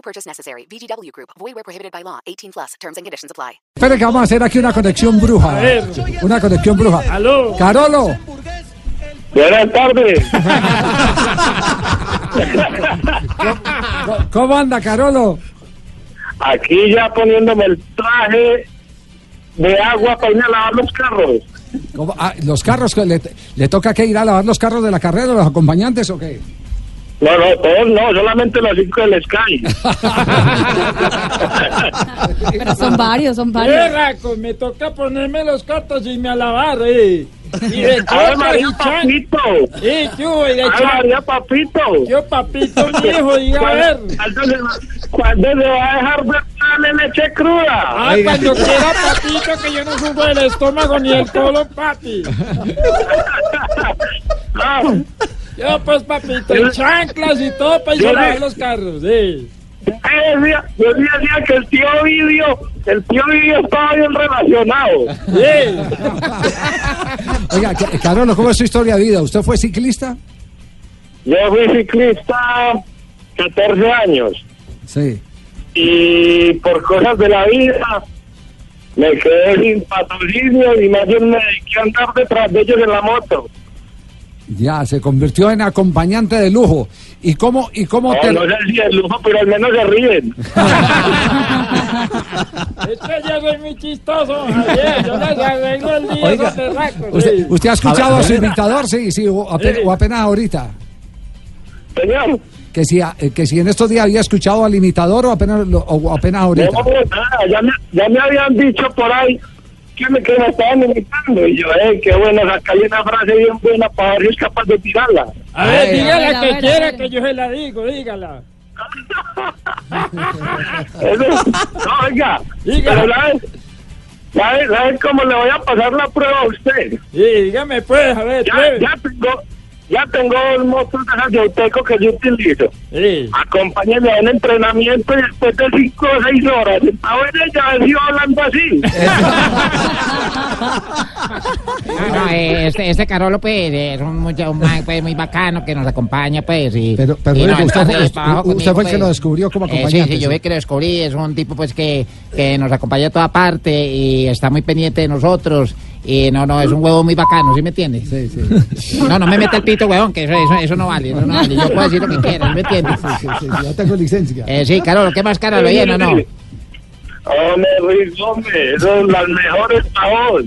No purchase necessary. VGW Group. Void where prohibited by law. 18 plus. Terms and conditions apply. Espere que vamos a hacer aquí una conexión bruja. Una conexión bruja. Aló. Carolo. Buenas tardes. ¿cómo- ¿Cómo anda, Carolo? Aquí ya poniéndome el traje de agua para ir a lavar los carros. ¿Cómo- ah, los carros, le, le toca que ir a lavar los carros de la carrera, los acompañantes o qué? No, no, todos no, solamente los cinco del Sky. Pero son varios, son varios. Eh, Raco, me toca ponerme los cartos y me a lavar, eh. Y de ¡Ave María. Papito! ¿qué hubo? Y de ¡Ave. María Papito! Yo, papito, mi hijo, diga a ver. ¿Cuándo se, va a dejar ver darle leche cruda? Ah, cuando quiera, papito, que yo no sufro del estómago ni el colon, papi. Yo, pues, papito, y chanclas y todo para le- los carros, eh. yo decía, yo decía que el tío Vidio, el tío Vidio estaba bien relacionado. Eh. Oiga, Ca- Carolo, ¿cómo es su historia de vida? ¿Usted fue ciclista? Yo fui ciclista 14 años. Sí. y por cosas de la vida me quedé sin patrocinio y más bien me dediqué a andar detrás de ellos en la moto. Ya, se convirtió en acompañante de lujo. ¿Y cómo, y cómo No, te... no sé si es lujo, pero al menos se ríen. Es que yo soy muy chistoso, Javier. Yo les arreglo el día Oiga, ¿Usted, usted ha escuchado a su imitador? Sí, sí, o apenas, o apenas ahorita. Señor, Que si, a- eh, que si en estos días había escuchado al imitador o apenas, o apenas ahorita. no, nada, ya me, ya me habían dicho por ahí que me, que me estaban imitando. Y yo, eh, qué bueno, sacarle una frase bien buena para ver si es capaz de tirarla. A ver, Ay, dígala a ver, a que ver, a quiera ver. que yo se la digo, dígala. Eso, no, oiga, Diga. pero ¿sabe, sabe, sabe cómo le voy a pasar la prueba a usted? Sí, dígame pues, a ver, ya, pues. ya tengo ya tengo dos motos de esas de Auteco que yo utilizo. Sí. Acompáñenme a un entrenamiento y después de cinco o seis horas, sentado en ella, a ver si va hablando así. No, no, este, este Carolo, pues, es un, un man, pues, muy bacano que nos acompaña, pues, y... Pero, pero y oiga, usted, entonces, fue- trabaja usted conmigo, fue el que pues. lo descubrió como Eh, acompañante. sí, sí, yo vi que lo descubrí, es un tipo, pues, que, que nos acompaña a toda parte y está muy pendiente de nosotros, y no, no, es un huevo muy bacano, ¿sí me entiendes? Sí, sí. No, no me mete el pito, huevón, que eso, eso, eso no vale, eso no vale, yo puedo decir lo que quiera, ¿sí me entiendes? Sí, sí, sí, ya tengo licencia. Eh, sí, Carolo, ¿qué más Carolo? ¿Bien o no? Hombre, Luis, hombre, son las mejores para.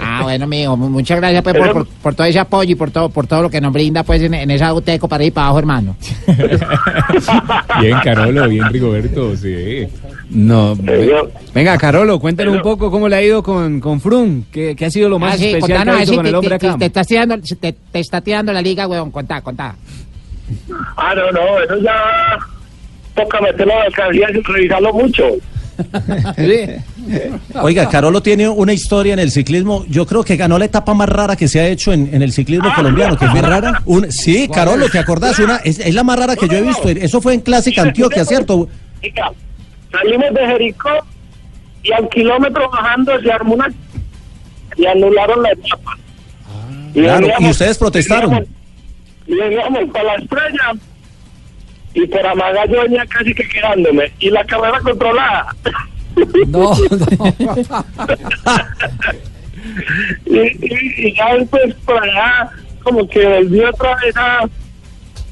Ah, bueno, mijo, mu- muchas gracias pues, por, por, por todo ese apoyo y por todo, por todo lo que nos brinda pues en, en esa UTECO para ir para abajo, hermano. Bien, Carolo, bien, Rigoberto, sí. No. Yo- Venga, Carolo, cuéntanos un poco cómo le ha ido con, con Frum. ¿Qué, qué ha sido lo más Ah, sí, especial que ha si con te, el hombre te- acá? te estás tirando, te, te está tirando la liga, weón, contá, contá. Ah, no, no, eso ya toca meterlo a la alcaldía sin revisarlo mucho. Oiga, Carolo tiene una historia en el ciclismo. Yo creo que ganó la etapa más rara que se ha hecho en, en el ciclismo colombiano. Que fue rara. Un, sí, Carolo, ¿te acordás? Una, es, es la más rara que yo he visto. Eso fue en Clásica Antioquia, ¿cierto? Salimos de Jericó y al kilómetro bajando se armó una y anularon la etapa. Y Claro, veníamos- y ustedes protestaron. veníamos para la estrella y por Amaga yo venía casi que quedándome y la carrera controlada. No, no. y, y, y ya después por allá como que volví otra vez a,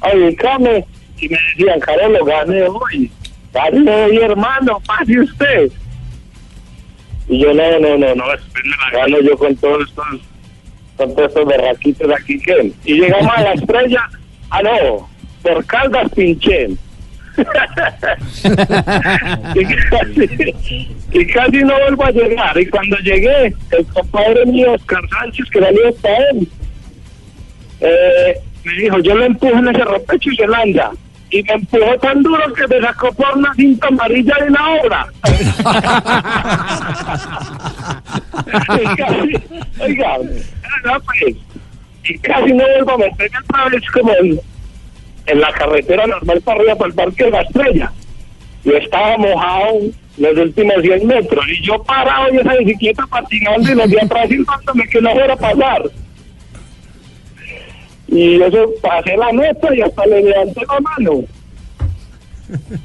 a ubicarme y me decían, Carlos, gane hoy, gane hoy hermano, pase usted. Y yo, no, no, no, no, me la gano yo con todos estos, con todos estos berraquitos aquí que... Y llegamos a la estrella, ah no, por Caldas pinché. y, casi, y casi no vuelvo a llegar. Y cuando llegué, el compadre mío, Oscar Sánchez, que salió para él, eh, me dijo, yo lo empujo en ese ropecho y se lanza. Y me empujó tan duro que me sacó por una cinta amarilla de la obra. y casi, oiga, no, pues, y casi no vuelvo a meterme otra vez como en, en la carretera normal para arriba, para el Parque de la Estrella. Yo estaba mojado los últimos 100 metros y yo parado en esa bicicleta patinando y los de atrás silbándome que no fuera a pasar. Y eso pasé la meta y hasta le levanté la mano.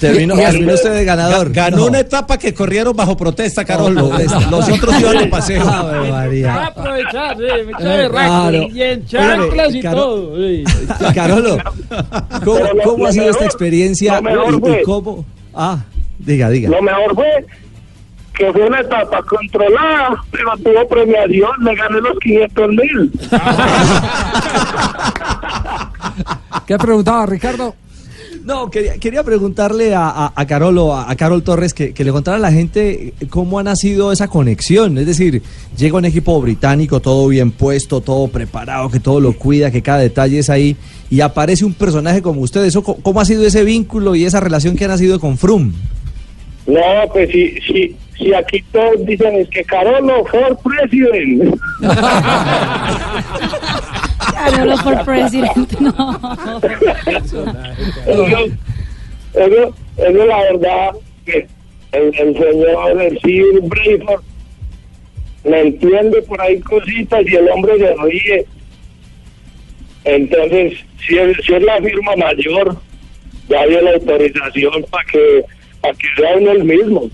Terminó, Y- y- terminó usted de ganador. Ganó una etapa que corrieron bajo protesta, Carolo. Los otros iban de paseo. Para aprovechar, sí, me Eh, de claro. y en chanclas y Caro- todo. sí. Carolo, ¿cómo, cómo ha sido esta experiencia lo mejor y- y, fue- cómo? Ah, diga, diga. Lo mejor fue que fue una etapa controlada, pero tuvo premiación, me gané los 500 mil. ¿Qué preguntaba Ricardo? No, quería, quería preguntarle a, a, a Carolo, a, a Carol Torres, que, que le contara a la gente cómo ha nacido esa conexión. Es decir, llega un equipo británico, todo bien puesto, todo preparado, que todo lo cuida, que cada detalle es ahí, y aparece un personaje como usted. Eso, co- ¿Cómo ha sido ese vínculo y esa relación que ha nacido con Frum? No, pues si, si, si aquí todos dicen es que Carolo for president. Carolo por presidente, no. eso, eso, eso es la verdad que el, el señor, el Sir Brayford, me entiende por ahí cositas y el hombre se ríe. Entonces, si es, si es la firma mayor, ya dio la autorización para que, para que sea uno el mismo.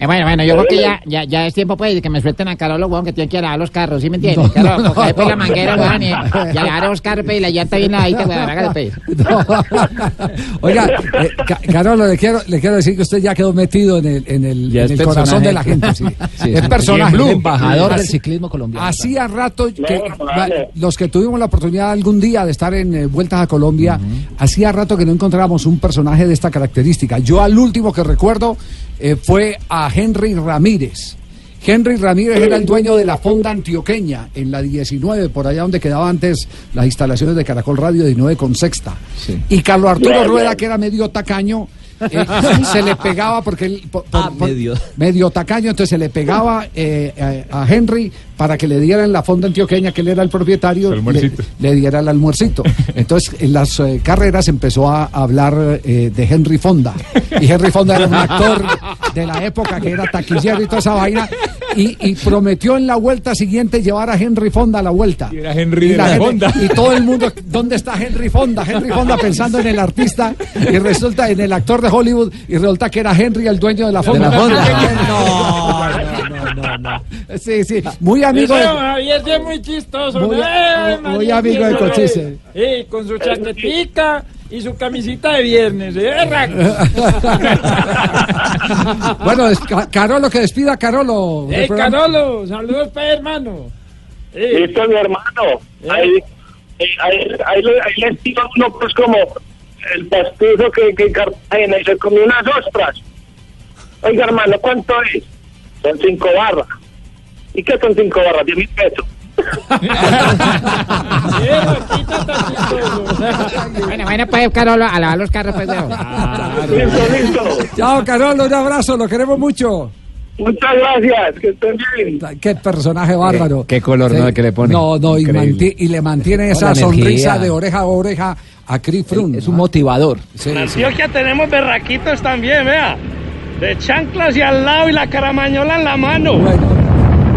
Eh, bueno, bueno, yo creo que ya, ya, ya es tiempo, pues, de que me suelten a Carolo, weón, que tienen que lavar los carros, ¿sí me entiendes? Claro, no, coger, pues, la manguera, no. weón, y, y lavar los carros, pues, y la llanta bien lavadita, weón, hágale, pues. Oiga, eh, Ca- Carolo, le quiero, le quiero decir que usted ya quedó metido en el, en el, en corazón de la gente. Sí. Sí, es personaje. Blue, embajador del ciclismo colombiano. Hacía rato que vale. los que tuvimos la oportunidad algún día de estar en eh, Vueltas a Colombia, hacía rato que no encontrábamos un personaje de esta característica. Yo al último que recuerdo eh, fue a Henry Ramírez. Henry Ramírez era el dueño de la fonda antioqueña en la 19, por allá donde quedaba antes las instalaciones de Caracol Radio 19 con sexta. Y Carlos Arturo. Rueda, que era medio tacaño, eh, se le pegaba porque él, por- por- Ah, por- medio. medio tacaño, entonces se le pegaba eh, a, a Henry para que le dieran la fonda antioqueña, que él era el propietario, le, diera el almuercito. Entonces en las eh, carreras empezó a hablar eh, de Henry Fonda. Y Henry Fonda era un actor de la época que era taquillero y toda esa vaina. Y, y prometió en la vuelta siguiente llevar a Henry Fonda a la vuelta. Y era Henry Y de la gente- Fonda. Y todo el mundo, ¿dónde está Henry Fonda? Henry Fonda pensando en el artista y resulta en el actor de Hollywood y resulta que era Henry el dueño de la Fonda. la Fonda. No, no, no, no. Sí, sí, muy amigo. Javier sí es muy chistoso. Muy- ¡Eh, muy amigo de Cochise. Sí, con su chaquetica y su camisita de viernes. ¿eh? Bueno, es Ca- Carolo, que despida Carolo. del ¡Ey, programa. Carolo! ¡Saludos, pues, hermano! Sí. Listo, mi hermano. Ahí, ahí, ahí, ahí le, ahí le tiro uno, pues, como el pastuso que, que en Cartagena y se comió unas ostras. Oiga, hermano, ¿cuánto es? Son cinco barras. ¿Y qué son cinco barras? Diez mil pesos. Sí, Raquita tan chistoso. Bueno, bueno, pues, Carolo, a lavar los carros, pues, weón. Listo, listo. Chao, Carolo, un abrazo, lo queremos mucho. Muchas gracias, que estén bien. Qué personaje bárbaro. qué color, ¿no? que le pone. No, no, y, Increíble. manti- y le mantiene esa energía. sonrisa de oreja a oreja a Chris Froome. Es un motivador. Sí, En sí. Antioquia tenemos berraquitos también, vea. De chanclas y al lado y la caramañola en la mano. Bueno.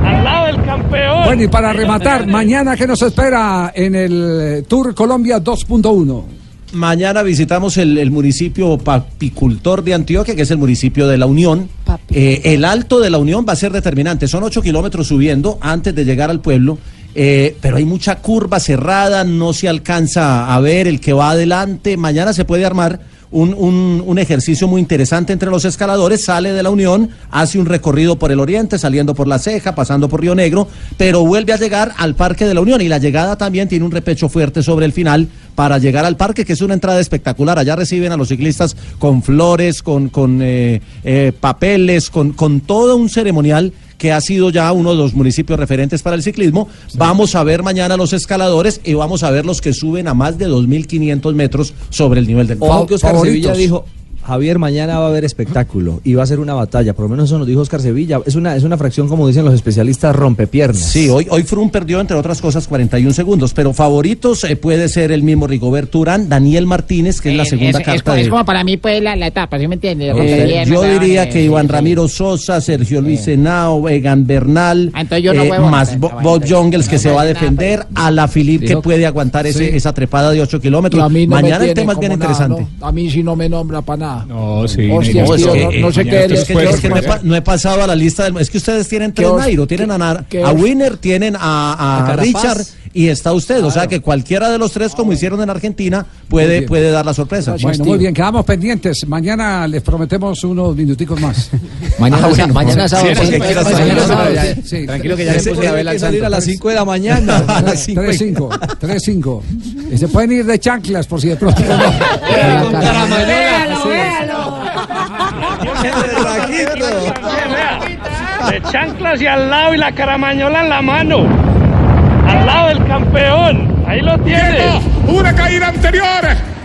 Al lado del campeón. Bueno, y para rematar, mañana, ¿qué nos espera en el Tour Colombia 2.1? Mañana visitamos el, el municipio papicultor de Antioquia, que es el municipio de la Unión. Eh, el alto de la Unión va a ser determinante. Son ocho kilómetros subiendo antes de llegar al pueblo. eh, pero hay mucha curva cerrada, no se alcanza a ver el que va adelante. Mañana se puede armar un, un- un ejercicio muy interesante entre los escaladores. Sale de la Unión, hace un recorrido por el oriente, saliendo por la ceja, pasando por Río Negro, pero vuelve a llegar al Parque de la Unión. Y la llegada también tiene un repecho fuerte sobre el final para llegar al parque, que es una entrada espectacular. Allá reciben a los ciclistas con flores, con, con eh, eh, papeles, con, con todo un ceremonial que ha sido ya uno de los municipios referentes para el ciclismo. Vamos a ver mañana los escaladores y vamos a ver los que suben a más de 2.500 metros sobre el nivel del mar. Oscar favoritos. Sevilla dijo, Javier, mañana va a haber espectáculo y va a ser una batalla, por lo menos eso nos dijo Oscar Sevilla. Es una, es una fracción, como dicen los especialistas, rompepiernas. Sí, hoy, hoy Froome perdió, entre otras cosas, 41 segundos, pero favoritos eh, puede ser el mismo Rigoberto Urán, Daniel Martínez, que es la Eh, segunda es, carta es como, de... es como para mí, pues, la, la etapa, ¿sí me entiendes? Eh, yo diría eh, que Iván. Ramiro Sosa, Sergio Luis Henao, Egan Bernal, Ah, yo no eh, más Bob no que se va a nada, defender, a la Filip que puede aguantar ese- Sí. esa trepada de 8 kilómetros. Mañana el tema es bien interesante. A mí sí no me nombra para nada. No, sí. Hostia, Nairo, tío, es no- sé eh, qué es- que, es que no, he, no he pasado a la lista del... Es que ustedes tienen tres Nairo, tienen a, Nar- a Winner, tienen a, a A. Richard y está usted. O sea que cualquiera de los tres, como hicieron en Argentina, puede, puede dar la sorpresa. Bueno, muy bien, quedamos pendientes. Mañana les prometemos unos minuticos más. Mañana, Ah, bueno, mañana sábado. Tranquilo que ya que al salir a las 5 de la mañana. a las cinco y- 3-5, 3-5. Y se pueden ir de chanclas por si de pronto. Con Caramañola. Véalo, véalo. De chanclas y al lado y la caramañola en la mano. Al lado del campeón. Ahí lo tienes. Una caída anterior.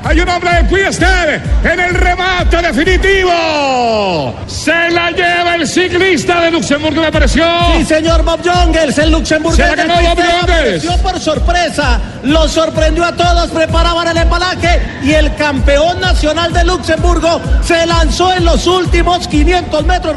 Hay un hombre de Quiested en el remate definitivo. Se la lleva el ciclista de Luxemburgo, me pareció. Sí, señor Bob Jongles, el Luxemburgo. Se la ganó Bob por sorpresa, lo sorprendió a todos, preparaban el empalaje y el campeón nacional de Luxemburgo se lanzó en los últimos 500 metros.